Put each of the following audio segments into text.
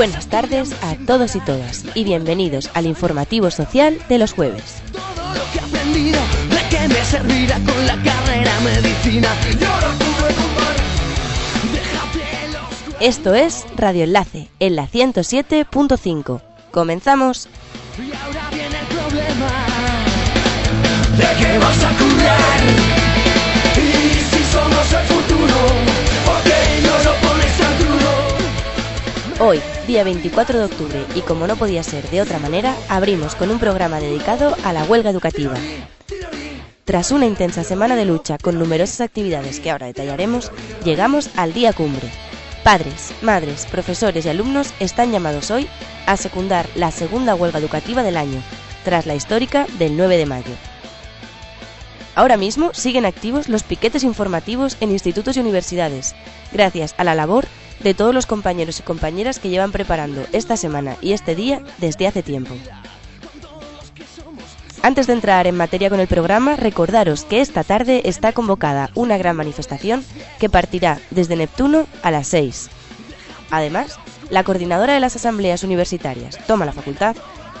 Buenas tardes a todos y todas y bienvenidos al informativo social de los jueves. Todo lo que he aprendido, de qué me servirá con la carrera medicina. Yo no tuve culpa. Déjate los Esto es Radio Enlace en la 107.5. Comenzamos. Y ahora viene el problema. ¿De qué vas a curar? Hoy, día 24 de octubre, y como no podía ser de otra manera, abrimos con un programa dedicado a la huelga educativa. Tras una intensa semana de lucha con numerosas actividades que ahora detallaremos, llegamos al día cumbre. Padres, madres, profesores y alumnos están llamados hoy a secundar la segunda huelga educativa del año, tras la histórica del 9 de mayo. Ahora mismo siguen activos los piquetes informativos en institutos y universidades, gracias a la labor de todos los compañeros y compañeras que llevan preparando esta semana y este día desde hace tiempo. Antes de entrar en materia con el programa, recordaros que esta tarde está convocada una gran manifestación que partirá desde Neptuno a las 6. Además, la coordinadora de las asambleas universitarias, Toma la Facultad,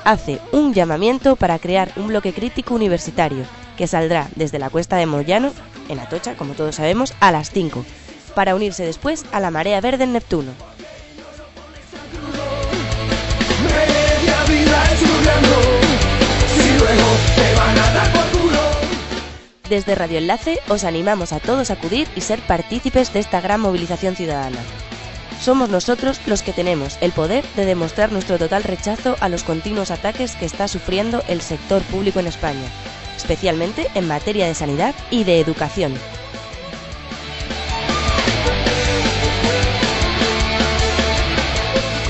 hace un llamamiento para crear un bloque crítico universitario que saldrá desde la cuesta de Moyano, en Atocha, como todos sabemos, a las 5, para unirse después a la marea verde en Neptuno. Desde Radio Enlace os animamos a todos a acudir y ser partícipes de esta gran movilización ciudadana. Somos nosotros los que tenemos el poder de demostrar nuestro total rechazo a los continuos ataques que está sufriendo el sector público en España, especialmente en materia de sanidad y de educación.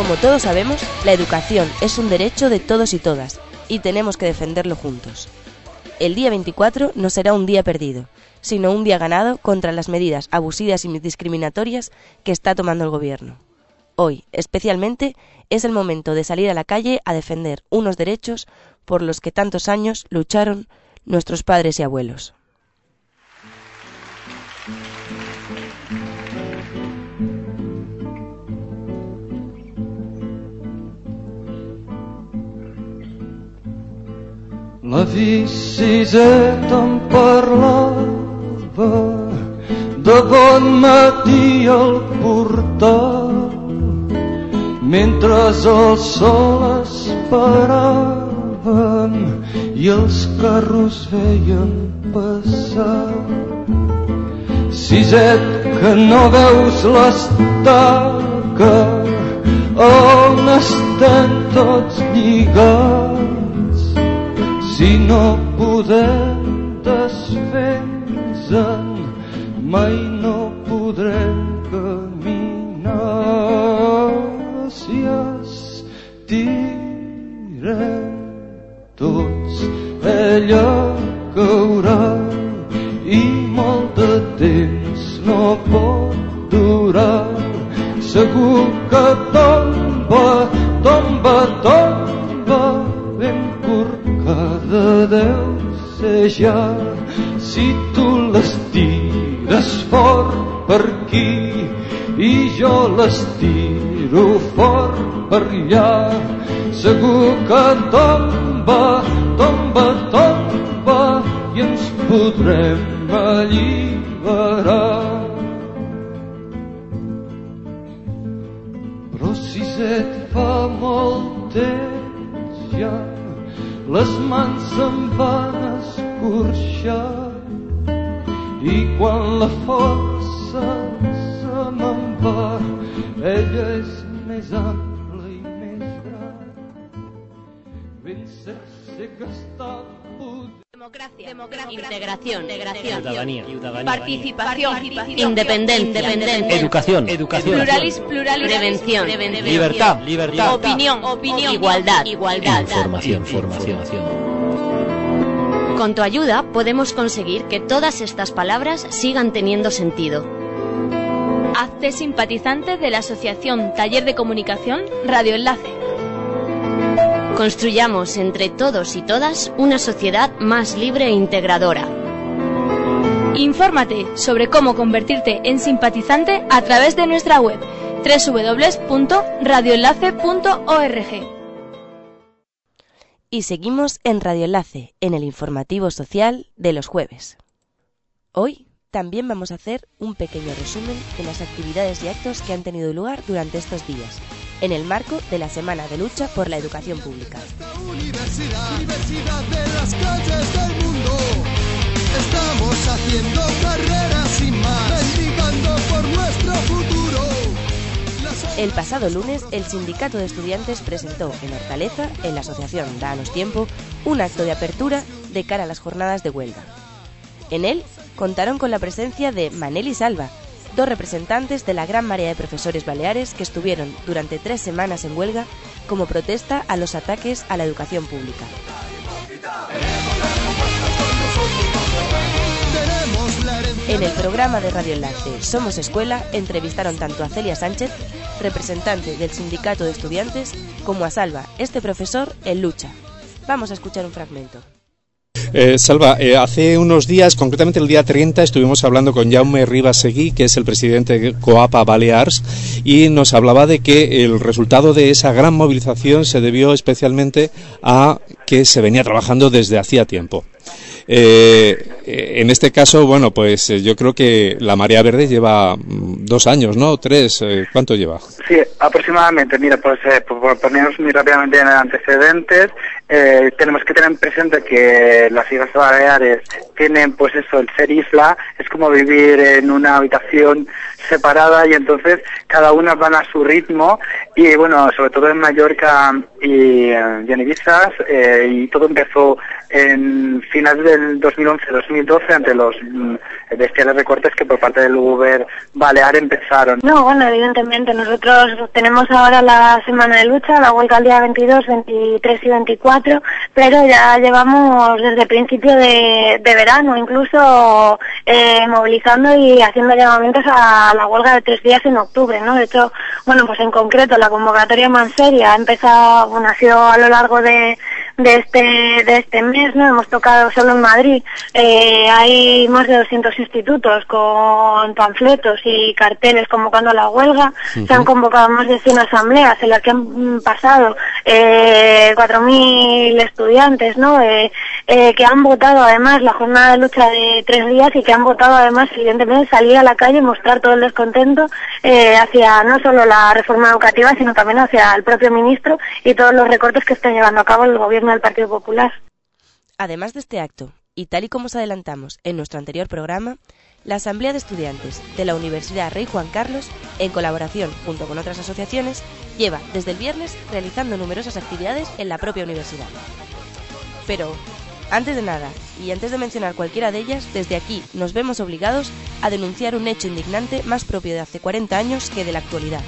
Como todos sabemos, la educación es un derecho de todos y todas, y tenemos que defenderlo juntos. El día 24 no será un día perdido, sino un día ganado contra las medidas abusivas y discriminatorias que está tomando el Gobierno. Hoy, especialmente, es el momento de salir a la calle a defender unos derechos por los que tantos años lucharon nuestros padres y abuelos. La visita em parlava de bon matí al portal. Mentre el sol esperaven i els carros veien passar. Siset que no veus l'estaca on estem tots lligats si no podem desfer-nos-en, mai no podrem caminar. Si estirem tots, ella caurà i molt de temps no pot durar. Segur que ja si tu l'estires fort per aquí i jo l'estiro fort per allà segur que tomba, tomba, tomba i ens podrem alliberar. Però si et fa molt temps ja les mans se'm van escorxar i quan la força se me'n va ella és més ampla i més gran. Ben sé que està Democracia, democracia, integración, integración, Ciudadanía, ciudadanía. participación, independencia, independencia, Educación, educación. pluralismo, pluralismo, prevención, prevención, Libertad, libertad. opinión, opinión, igualdad, igualdad. Información, formación. Con tu ayuda podemos conseguir que todas estas palabras sigan teniendo sentido. Hazte simpatizante de la Asociación Taller de Comunicación Radio Enlace. Construyamos entre todos y todas una sociedad más libre e integradora. Infórmate sobre cómo convertirte en simpatizante a través de nuestra web www.radioenlace.org. Y seguimos en Radio Enlace, en el informativo social de los jueves. Hoy también vamos a hacer un pequeño resumen de las actividades y actos que han tenido lugar durante estos días, en el marco de la Semana de Lucha por la Educación Pública. Universidad, de las calles del mundo. Estamos haciendo carreras sin más, por nuestro futuro. El pasado lunes, el Sindicato de Estudiantes presentó en Hortaleza, en la asociación Danos Tiempo, un acto de apertura de cara a las jornadas de huelga. En él contaron con la presencia de Manel y Salva, dos representantes de la gran marea de profesores baleares que estuvieron durante tres semanas en huelga como protesta a los ataques a la educación pública. En el programa de Radio Enlace Somos Escuela entrevistaron tanto a Celia Sánchez, representante del Sindicato de Estudiantes, como a Salva, este profesor en lucha. Vamos a escuchar un fragmento. Eh, Salva, eh, hace unos días, concretamente el día 30, estuvimos hablando con Jaume Rivas Seguí, que es el presidente de Coapa Balears, y nos hablaba de que el resultado de esa gran movilización se debió especialmente a que se venía trabajando desde hacía tiempo. Eh, eh, en este caso, bueno, pues eh, yo creo que la Marea Verde lleva mm, dos años, ¿no? Tres, eh, ¿cuánto lleva? Sí, aproximadamente. Mira, pues eh, por ponernos muy rápidamente en antecedentes, tenemos que tener presente que las Islas Baleares tienen, pues eso, el ser isla es como vivir en una habitación separada y entonces cada una van a su ritmo y bueno, sobre todo en Mallorca y, eh, en Ibiza eh, y todo empezó en finales del 2011-2012 ante los mm, bestiales recortes que por parte del Uber Balear empezaron. No, bueno, evidentemente nosotros tenemos ahora la semana de lucha, la huelga el día 22, 23 y 24, pero ya llevamos desde principio de, verano, incluso eh, movilizando y haciendo llamamientos a la huelga de tres días en octubre, ¿no? De hecho, bueno, pues en concreto la convocatoria más seria ha empezado, bueno, ha sido a lo largo de, de este de este mes, ¿no? Hemos tocado solo en Madrid, eh, hay más de 200 institutos con panfletos y carteles convocando a la huelga, se han convocado más de 100 asambleas en las que han pasado eh, 4.000 estudiantes, ¿no? Eh, eh, que han votado además la jornada de lucha de tres días y que han votado además evidentemente salir a la calle y mostrar todo el descontento eh, hacia no solo la reforma educativa sino también hacia el propio ministro y todos los recortes que están llevando a cabo el gobierno del Partido Popular. Además de este acto, y tal y como os adelantamos en nuestro anterior programa, la Asamblea de Estudiantes de la Universidad Rey Juan Carlos, en colaboración junto con otras asociaciones, lleva desde el viernes realizando numerosas actividades en la propia universidad. Pero, antes de nada, y antes de mencionar cualquiera de ellas, desde aquí nos vemos obligados a denunciar un hecho indignante más propio de hace 40 años que de la actualidad.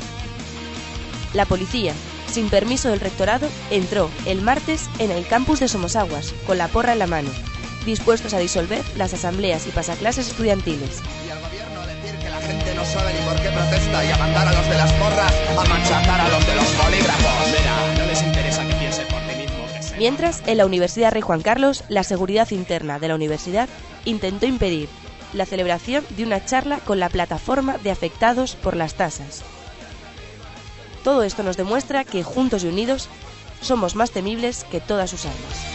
La policía, sin permiso del rectorado, entró el martes en el campus de Somosaguas, con la porra en la mano, dispuestos a disolver las asambleas y pasaclases estudiantiles. Y al gobierno decir que la gente no sabe ni por qué protesta y a mandar a los de las porras a machacar a los de los bolígrafos. Mira, Mientras, en la Universidad Rey Juan Carlos, la seguridad interna de la universidad intentó impedir la celebración de una charla con la plataforma de afectados por las tasas. Todo esto nos demuestra que juntos y unidos somos más temibles que todas sus armas.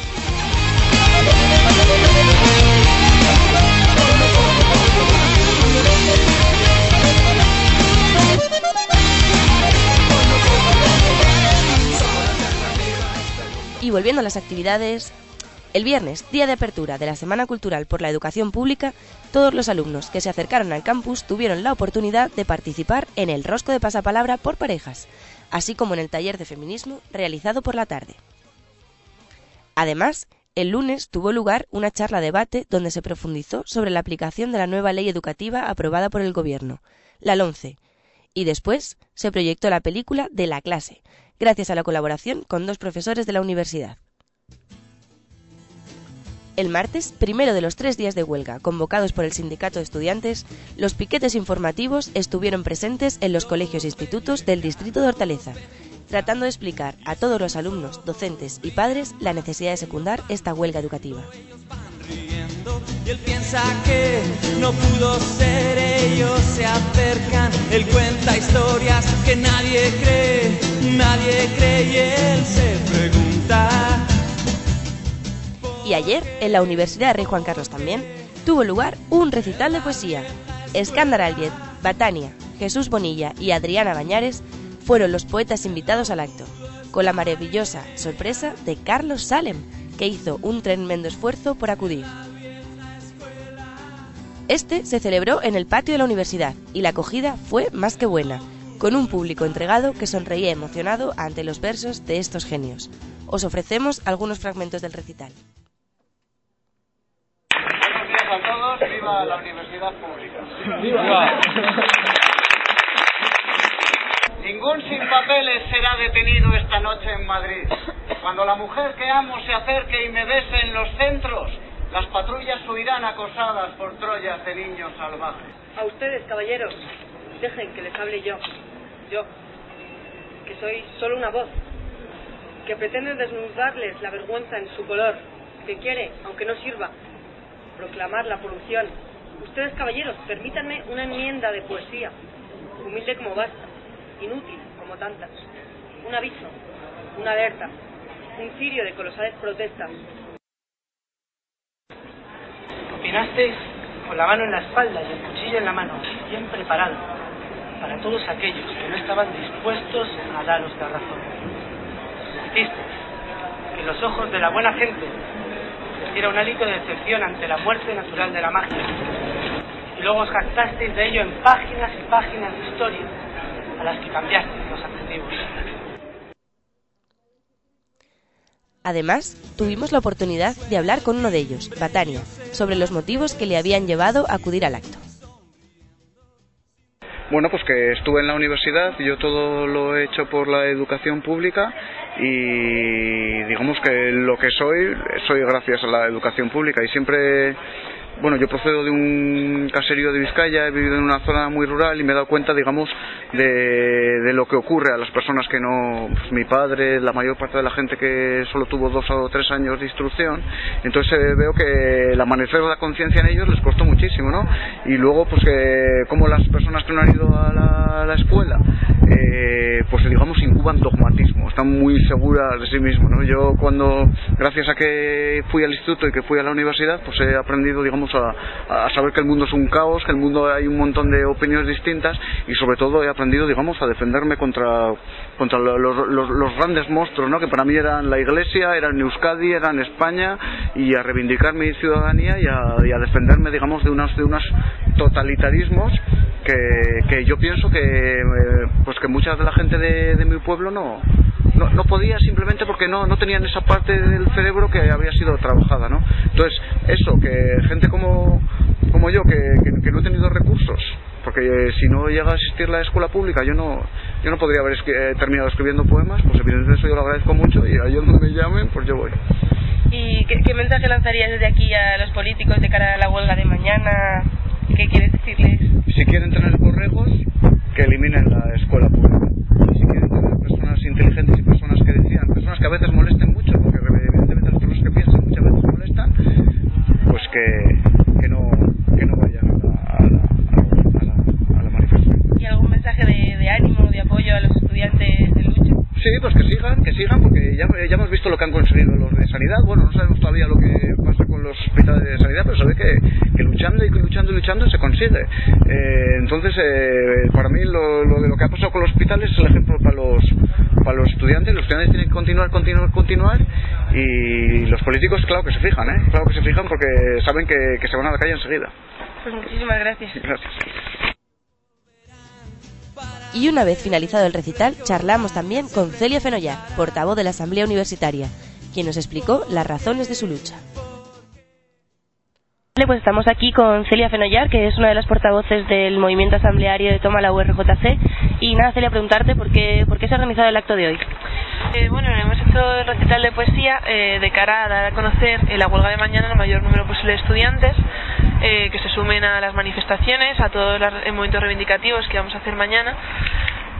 Y volviendo a las actividades, el viernes, día de apertura de la Semana Cultural por la Educación Pública, todos los alumnos que se acercaron al campus tuvieron la oportunidad de participar en el rosco de pasapalabra por parejas, así como en el taller de feminismo realizado por la tarde. Además, el lunes tuvo lugar una charla debate donde se profundizó sobre la aplicación de la nueva ley educativa aprobada por el Gobierno, la LONCE, y después se proyectó la película de la clase, gracias a la colaboración con dos profesores de la universidad. El martes, primero de los tres días de huelga convocados por el sindicato de estudiantes, los piquetes informativos estuvieron presentes en los colegios e institutos del distrito de Hortaleza, tratando de explicar a todos los alumnos, docentes y padres la necesidad de secundar esta huelga educativa y él piensa que no pudo ser. Ellos se acercan, él cuenta historias que nadie cree, nadie cree y él se pregunta. Y ayer, en la Universidad de Rey Juan Carlos también, tuvo lugar un recital de poesía. Escándara Aldiet, Batania, Jesús Bonilla y Adriana Bañares fueron los poetas invitados al acto, con la maravillosa sorpresa de Carlos Salem, que hizo un tremendo esfuerzo por acudir. Este se celebró en el patio de la universidad y la acogida fue más que buena, con un público entregado que sonreía emocionado ante los versos de estos genios. Os ofrecemos algunos fragmentos del recital. Buenos días a todos, viva la universidad pública. Ningún sin papeles será detenido esta noche en Madrid. Cuando la mujer que amo se acerque y me bese en los centros, las patrullas huirán acosadas por troyas de niños salvajes. A ustedes, caballeros, dejen que les hable yo. Yo, que soy solo una voz, que pretende desnudarles la vergüenza en su color, que quiere, aunque no sirva, proclamar la polución. Ustedes, caballeros, permítanme una enmienda de poesía, humilde como basta, inútil como tantas. Un aviso, una alerta, un cirio de colosales protestas. Opinasteis con la mano en la espalda y el cuchillo en la mano, bien preparado, para todos aquellos que no estaban dispuestos a daros la razón. Hicisteis que los ojos de la buena gente diera un hálito de decepción ante la muerte natural de la magia. Y luego os jactasteis de ello en páginas y páginas de historia a las que cambiasteis los adjetivos. Además, tuvimos la oportunidad de hablar con uno de ellos, Batania, sobre los motivos que le habían llevado a acudir al acto. Bueno, pues que estuve en la universidad, yo todo lo he hecho por la educación pública y digamos que lo que soy, soy gracias a la educación pública y siempre bueno, yo procedo de un caserío de Vizcaya, he vivido en una zona muy rural y me he dado cuenta, digamos, de, lo que ocurre a las personas que no, pues, mi padre, la mayor parte de la gente que solo tuvo dos o tres años de instrucción, entonces eh, veo que el amanecer de la conciencia en ellos les costó muchísimo, ¿no? Y luego, pues que como las personas que no han ido a la, a la escuela, eh, pues digamos, incuban dogmatismo, están muy seguras de sí mismos, ¿no? Yo cuando, gracias a que fui al instituto y que fui a la universidad, pues he aprendido, digamos, a, saber que el mundo es un caos, que el mundo hay un montón de opiniones distintas y sobre todo he aprendido, digamos, a defenderme contra, contra lo- los, grandes monstruos, ¿no? Que para mí eran la Iglesia, eran Euskadi, eran España y a reivindicar mi ciudadanía y a, defenderme, digamos, de unos, de unos totalitarismos que, que yo pienso que, eh, pues que mucha de la gente de mi pueblo no, no, no podía simplemente porque no, no tenían esa parte del cerebro que había sido trabajada, ¿no? Entonces, eso, que gente como, como yo, que, que, que no he tenido recursos, porque eh, si no llega a existir la escuela pública, yo no, yo no podría haber escri- eh, terminado escribiendo poemas, pues evidentemente eso yo lo agradezco mucho y ahí donde me llamen, pues yo voy. ¿Y qué, qué mensaje lanzarías desde aquí a los políticos de cara a la huelga de mañana? ¿Qué quieres decirles? Si quieren tener borregos, que eliminen la escuela pública. Si quieren tener personas inteligentes y personas que decidan, personas que a veces molesten mucho, porque evidentemente las personas que piensan muchas veces molestan, pues que, que, no, que no vayan a la, a la, a la, a la manifestación. ¿Y algún mensaje de, de ánimo, de apoyo a los estudiantes de lucha? Sí, pues que sigan, que sigan, porque ya, ya hemos visto lo que han conseguido los de sanidad. Bueno, no sabemos todavía lo que pasa con los hospitales de sanidad, pero sabe que, que luchando y luchando y luchando se consigue. Eh, entonces, eh, para mí lo, lo de lo que ha pasado con los hospitales es el ejemplo para los, para los estudiantes. Los estudiantes tienen que continuar, continuar, continuar. Y los políticos, claro que se fijan, ¿eh? Claro que se fijan porque saben que, que se van a la calle enseguida. Pues muchísimas gracias. Gracias. Y una vez finalizado el recital, charlamos también con Celia Fenollar, portavoz de la Asamblea Universitaria, quien nos explicó las razones de su lucha. Vale, pues estamos aquí con Celia Fenollar, que es una de las portavoces del movimiento asambleario de Toma la URJC. Y nada, Celia, preguntarte por qué, por qué se ha organizado el acto de hoy. Eh, bueno, hemos hecho el recital de poesía eh, de cara a dar a conocer en la huelga de mañana el mayor número posible de estudiantes eh, que se sumen a las manifestaciones, a todos los momentos reivindicativos que vamos a hacer mañana.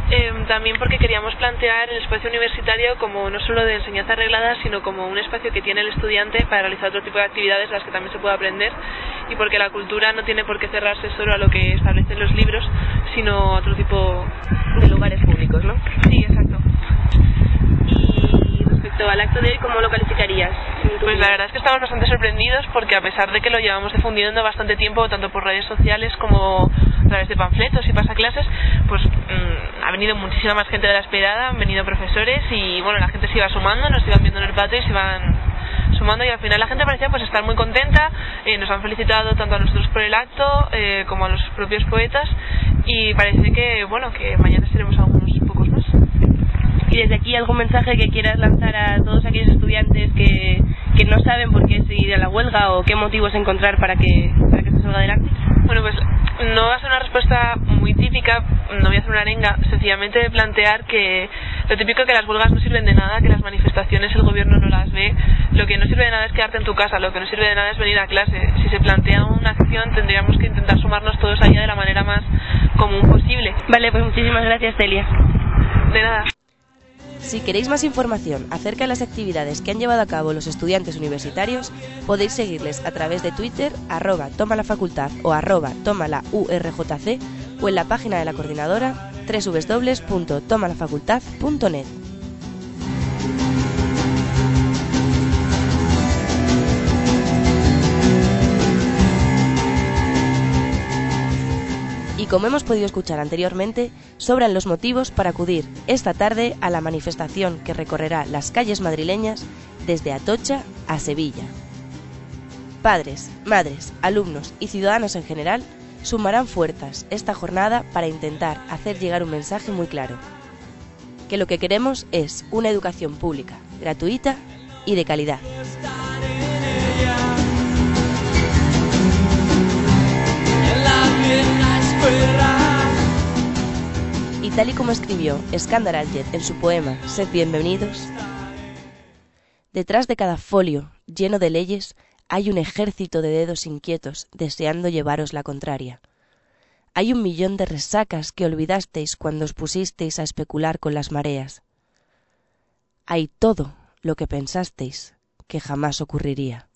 Eh, también porque queríamos plantear el espacio universitario como no solo de enseñanza arreglada, sino como un espacio que tiene el estudiante para realizar otro tipo de actividades las que también se puede aprender y porque la cultura no tiene por qué cerrarse solo a lo que establecen los libros, sino a otro tipo de lugares públicos, ¿no? Sí, exacto. Respecto al acto de hoy, ¿cómo lo calificarías? Pues la verdad es que estamos bastante sorprendidos porque a pesar de que lo llevamos difundiendo bastante tiempo, tanto por redes sociales como a través de panfletos y pasaclases, pues mmm, ha venido muchísima más gente de la esperada, han venido profesores y bueno, la gente se iba sumando, nos iban viendo en el patio y se iban sumando y al final la gente parecía pues estar muy contenta, eh, nos han felicitado tanto a nosotros por el acto eh, como a los propios poetas y parece que bueno que mañana pocos más. Y desde aquí algún mensaje que quieras lanzar a todos aquellos estudiantes que, que no saben por qué seguir a la huelga o qué motivos encontrar para que, para que se salga adelante. Bueno, pues no va a ser una respuesta muy típica, no voy a hacer una arenga, sencillamente plantear que lo típico es que las huelgas no sirven de nada, que las manifestaciones el gobierno no las ve, lo que no sirve de nada es quedarte en tu casa, lo que no sirve de nada es venir a clase. Si se plantea una acción tendríamos que intentar sumarnos todos allá de la manera más común posible. Vale, pues muchísimas gracias Celia. De nada. Si queréis más información acerca de las actividades que han llevado a cabo los estudiantes universitarios, podéis seguirles a través de Twitter, arroba toma o arroba toma o en la página de la coordinadora www.tomalafacultad.net. Como hemos podido escuchar anteriormente, sobran los motivos para acudir esta tarde a la manifestación que recorrerá las calles madrileñas desde Atocha a Sevilla. Padres, madres, alumnos y ciudadanos en general sumarán fuerzas esta jornada para intentar hacer llegar un mensaje muy claro. Que lo que queremos es una educación pública, gratuita y de calidad. Y tal y como escribió Skandar en su poema Sed bienvenidos, detrás de cada folio lleno de leyes hay un ejército de dedos inquietos deseando llevaros la contraria. Hay un millón de resacas que olvidasteis cuando os pusisteis a especular con las mareas. Hay todo lo que pensasteis que jamás ocurriría.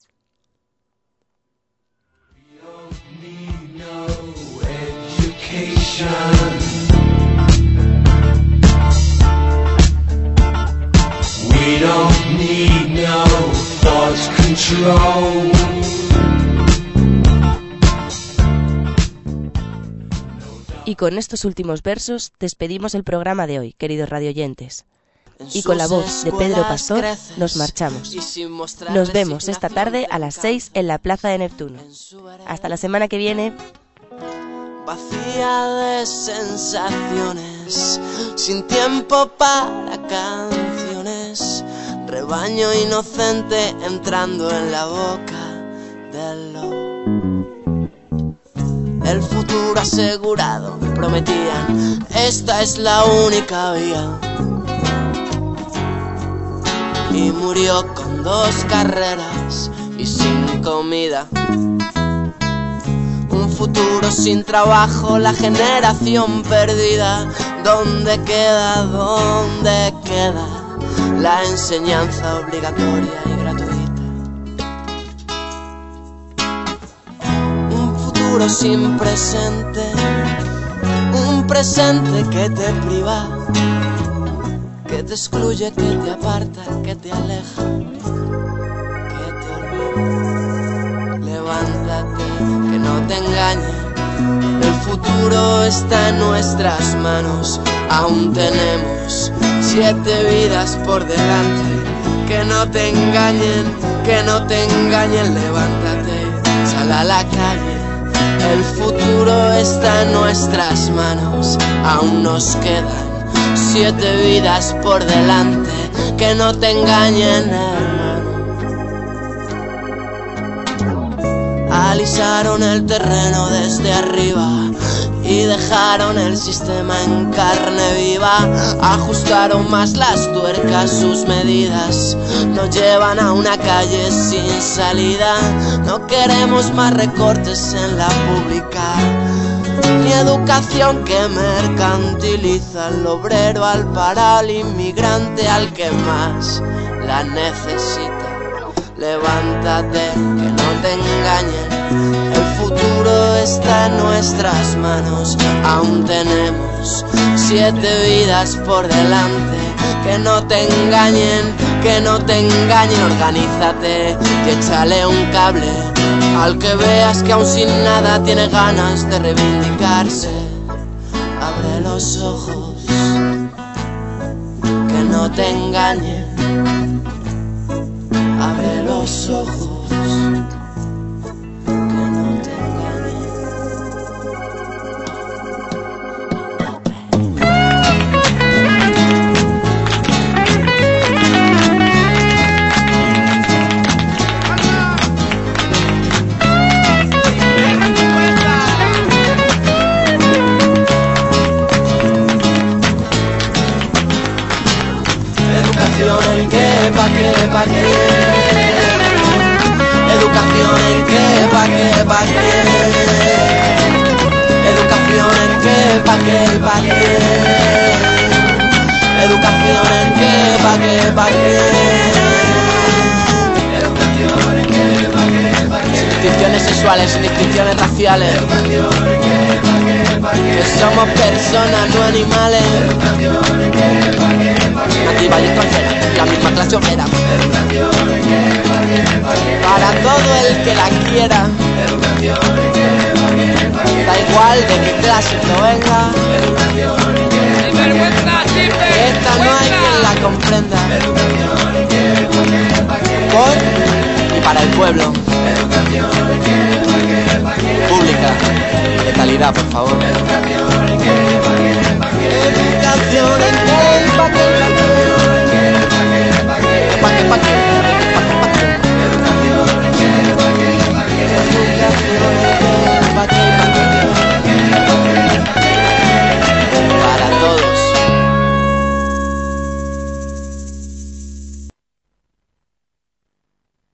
Y con estos últimos versos despedimos el programa de hoy, queridos radioyentes. Y con la voz de Pedro Pastor nos marchamos. Nos vemos esta tarde a las 6 en la Plaza de Neptuno. Hasta la semana que viene. Vacía de sensaciones, sin tiempo para canciones, rebaño inocente entrando en la boca del lobo. El futuro asegurado, prometían, esta es la única vía. Y murió con dos carreras y sin comida. Futuro sin trabajo, la generación perdida. ¿Dónde queda, dónde queda la enseñanza obligatoria y gratuita? Un futuro sin presente, un presente que te priva, que te excluye, que te aparta, que te aleja, te engañe. El futuro está en nuestras manos. Aún tenemos siete vidas por delante. Que no te engañen, que no te engañen. Levántate, sal a la calle. El futuro está en nuestras manos. Aún nos quedan siete vidas por delante. Que no te engañen, alisaron el terreno desde arriba y dejaron el sistema en carne viva. Ajustaron más las tuercas, sus medidas nos llevan a una calle sin salida. No queremos más recortes en la pública. Ni educación que mercantiliza al obrero, al para, al inmigrante, al que más la necesita. Levántate, que no te engañen. El futuro está en nuestras manos. Aún tenemos siete vidas por delante. que no te engañen, que no te engañen, organízate y échale un cable al que veas que aún sin nada tiene ganas de reivindicarse. Abre los ojos, que no te engañen, abre los ojos. Pa' qué, pa' qué. Educación en qué, pa' qué, pa' qué. Educación en qué, pa' qué, pa' qué. Sin distinciones sexuales, sin distinciones raciales. Que somos personas, no animales. Nativa y extranjera, la misma clase obrera. Para todo el que la quiera. Da igual de qué clase no venga. Esta no hay quien la comprenda. Por y para el pueblo. Pública, de calidad, por favor. Educación en Educación